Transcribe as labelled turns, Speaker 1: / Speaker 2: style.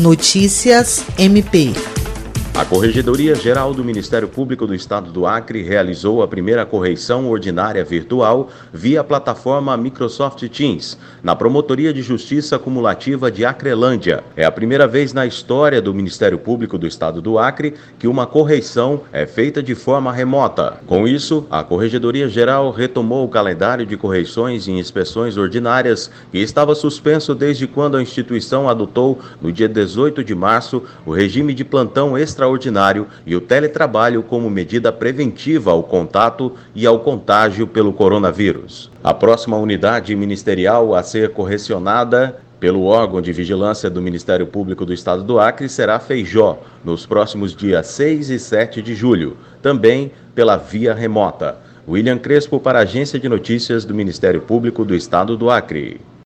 Speaker 1: Notícias MP.
Speaker 2: A Corregedoria Geral do Ministério Público do Estado do Acre realizou a primeira correição ordinária virtual via plataforma Microsoft Teams, na Promotoria de Justiça Cumulativa de Acrelândia. É a primeira vez na história do Ministério Público do Estado do Acre que uma correição é feita de forma remota. Com isso, a Corregedoria Geral retomou o calendário de correições e inspeções ordinárias que estava suspenso desde quando a instituição adotou, no dia 18 de março, o regime de plantão extraordinário extraordinário e o teletrabalho como medida preventiva ao contato e ao contágio pelo coronavírus. A próxima unidade ministerial a ser correcionada pelo órgão de vigilância do Ministério Público do Estado do Acre será Feijó, nos próximos dias 6 e 7 de julho, também pela via remota. William Crespo para a Agência de Notícias do Ministério Público do Estado do Acre.